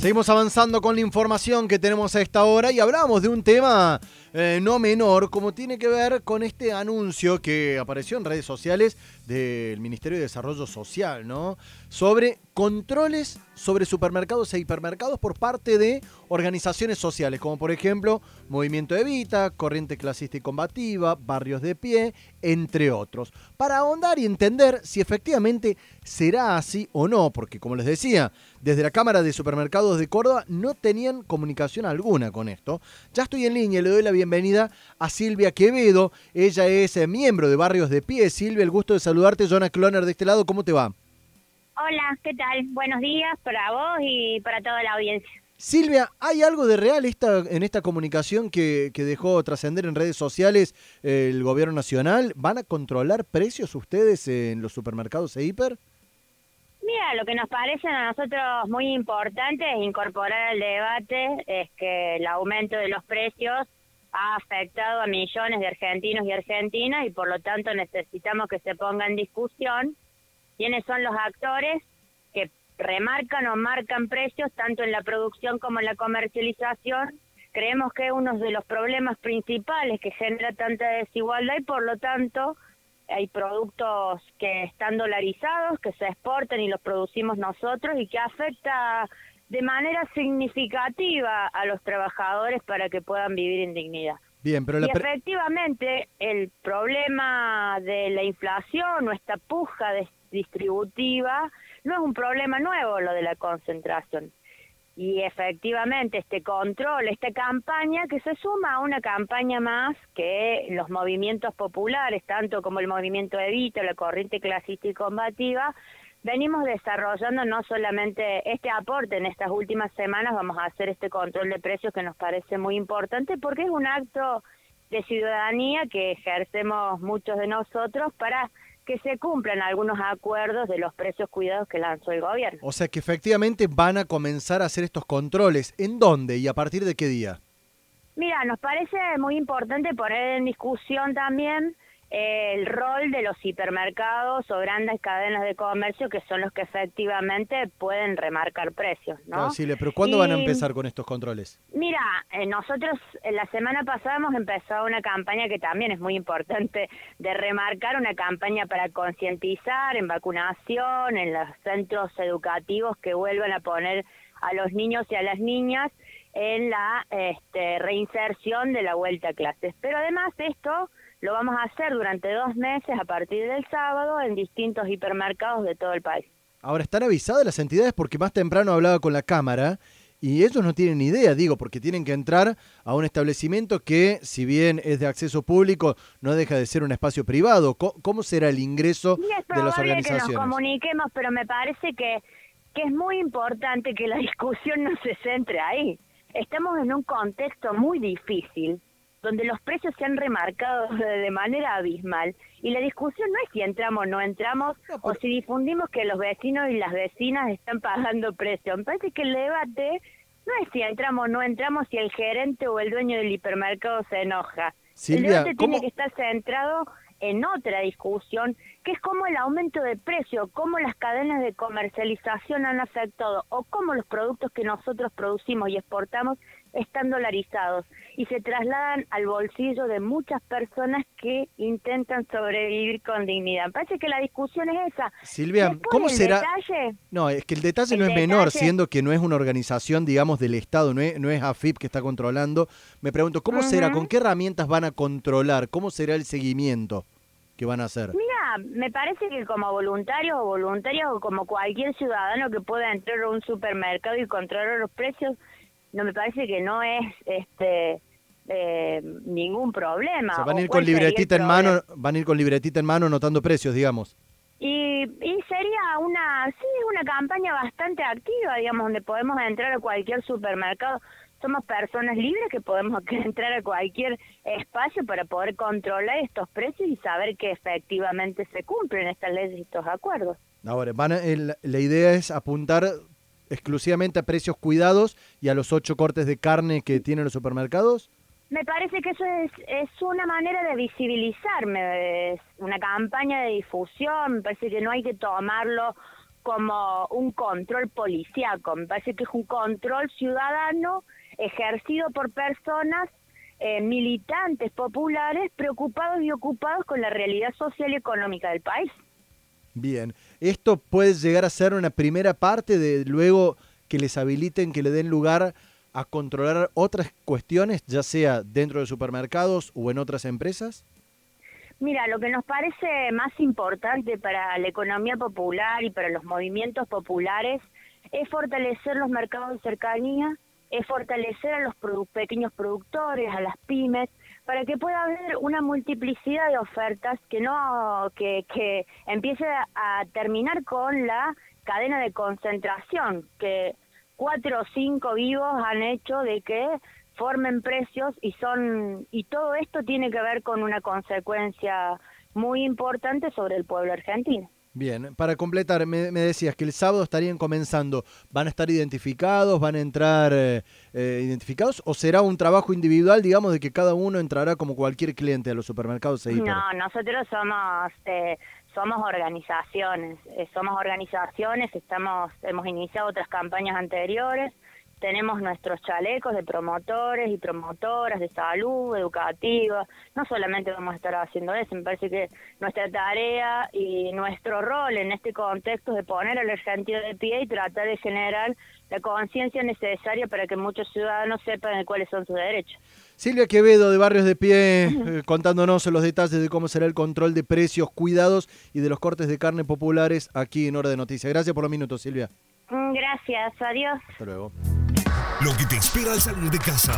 Seguimos avanzando con la información que tenemos a esta hora y hablamos de un tema eh, no menor, como tiene que ver con este anuncio que apareció en redes sociales del Ministerio de Desarrollo Social, ¿no? Sobre controles sobre supermercados e hipermercados por parte de organizaciones sociales, como por ejemplo Movimiento Evita, Corriente Clasista y Combativa, Barrios de Pie, entre otros, para ahondar y entender si efectivamente será así o no, porque como les decía, desde la Cámara de Supermercados de Córdoba no tenían comunicación alguna con esto. Ya estoy en línea, le doy la bienvenida a Silvia Quevedo, ella es eh, miembro de Barrios de Pie. Silvia, el gusto de saludarte, Jonah Cloner de este lado, ¿cómo te va? Hola, ¿qué tal? Buenos días para vos y para toda la audiencia. Silvia, ¿hay algo de real esta, en esta comunicación que, dejó trascender en redes sociales el gobierno nacional? ¿Van a controlar precios ustedes en los supermercados e hiper? Mira, lo que nos parece a nosotros muy importante es incorporar al debate es que el aumento de los precios ha afectado a millones de argentinos y argentinas y por lo tanto necesitamos que se ponga en discusión quiénes son los actores que remarcan o marcan precios tanto en la producción como en la comercialización. Creemos que es uno de los problemas principales que genera tanta desigualdad y por lo tanto hay productos que están dolarizados, que se exportan y los producimos nosotros y que afecta de manera significativa a los trabajadores para que puedan vivir en dignidad. Bien, pero y efectivamente el problema de la inflación o esta puja distributiva, no es un problema nuevo lo de la concentración. Y efectivamente este control, esta campaña que se suma a una campaña más que los movimientos populares, tanto como el movimiento Evita, la corriente clasista y combativa, venimos desarrollando no solamente este aporte en estas últimas semanas, vamos a hacer este control de precios que nos parece muy importante porque es un acto de ciudadanía que ejercemos muchos de nosotros para que se cumplan algunos acuerdos de los precios cuidados que lanzó el gobierno. O sea que efectivamente van a comenzar a hacer estos controles. ¿En dónde y a partir de qué día? Mira, nos parece muy importante poner en discusión también el rol de los hipermercados o grandes cadenas de comercio que son los que efectivamente pueden remarcar precios, ¿no? pero ¿cuándo van a empezar con estos controles? Mira, eh, nosotros la semana pasada hemos empezado una campaña que también es muy importante de remarcar, una campaña para concientizar en vacunación, en los centros educativos que vuelvan a poner a los niños y a las niñas en la este, reinserción de la vuelta a clases. Pero además de esto, lo vamos a hacer durante dos meses a partir del sábado en distintos hipermercados de todo el país. Ahora, ¿están avisadas las entidades? Porque más temprano hablaba con la Cámara y ellos no tienen idea, digo, porque tienen que entrar a un establecimiento que, si bien es de acceso público, no deja de ser un espacio privado. ¿Cómo, será el ingreso de las organizaciones? que nos comuniquemos, pero me parece que, que es muy importante que la discusión no se centre ahí. Estamos en un contexto muy difícil donde los precios se han remarcado de manera abismal y la discusión no es si entramos o no entramos o si difundimos que los vecinos y las vecinas están pagando precio. Me parece que el debate no es si entramos o no entramos, si el gerente o el dueño del hipermercado se enoja. el debate tiene que estar centrado en otra discusión, que es cómo el aumento de precio, cómo las cadenas de comercialización han afectado o cómo los productos que nosotros producimos y exportamos están dolarizados y se trasladan al bolsillo de muchas personas que intentan sobrevivir con dignidad. parece que la discusión es esa. Silvia, ¿cómo será? no, es que el detalle no es menor, siendo que no es una organización, digamos, del Estado, no es, no es AFIP que está controlando. Me pregunto, ¿cómo será? ¿Con qué herramientas van a controlar? ¿Cómo será el seguimiento? que van a hacer? Mira, me parece que como voluntarios o voluntarios o como cualquier ciudadano que pueda entrar a un supermercado y controlar los precios, no me parece que no es este eh, ningún problema. van a ir con libretita en mano, van a ir con libretita en mano anotando precios, digamos. Y, y sería una, sí, una campaña bastante activa, digamos, donde podemos entrar a cualquier supermercado. Somos personas libres que podemos entrar a cualquier espacio para poder controlar estos precios y saber que efectivamente se cumplen estas leyes y estos acuerdos. Ahora, van la idea es apuntar exclusivamente a precios cuidados y a los ocho cortes de carne que tienen los supermercados? Me parece que eso es, es una manera de visibilizarme, es una campaña de difusión, me parece que no hay que tomarlo como un control policíaco, me parece que es un control ciudadano ejercido por personas eh, militantes populares preocupados y ocupados con la realidad social y económica del país. Bien, esto puede llegar a ser una primera parte de luego que les habiliten, que le den lugar a controlar otras cuestiones, ya sea dentro de supermercados o en otras empresas? Mira, lo que nos parece más importante para la economía popular y para los movimientos populares es fortalecer los mercados de cercanía, es fortalecer a los pequeños productores, a las pymes, para que pueda haber una multiplicidad de ofertas que no que, que empiece a terminar con la cadena de concentración que cuatro o cinco vivos han hecho de que formen precios y son y todo esto tiene que ver con una consecuencia muy importante sobre el pueblo argentino. Bien, para completar, me, decías que el sábado estarían comenzando, ¿van a estar identificados, van a entrar eh, eh, identificados o será un trabajo individual, digamos, de que cada uno entrará como cualquier cliente a los supermercados? E no, nosotros somos eh, somos organizaciones, somos organizaciones, estamos hemos iniciado otras campañas anteriores tenemos nuestros chalecos de promotores y promotoras de salud, educativa. No solamente vamos a estar haciendo eso, me parece que nuestra tarea y nuestro rol en este contexto es de poner al argentino de pie y tratar de generar la conciencia necesaria para que muchos ciudadanos sepan cuáles son sus derechos. Silvia Quevedo de Barrios de Pie, eh, contándonos los detalles de cómo será el control de precios, cuidados y de los cortes de carne populares aquí en Hora de Noticias. Gracias por los minutos, Silvia. Mm, gracias, adiós. Hasta luego. Lo que te espera al salir de casa.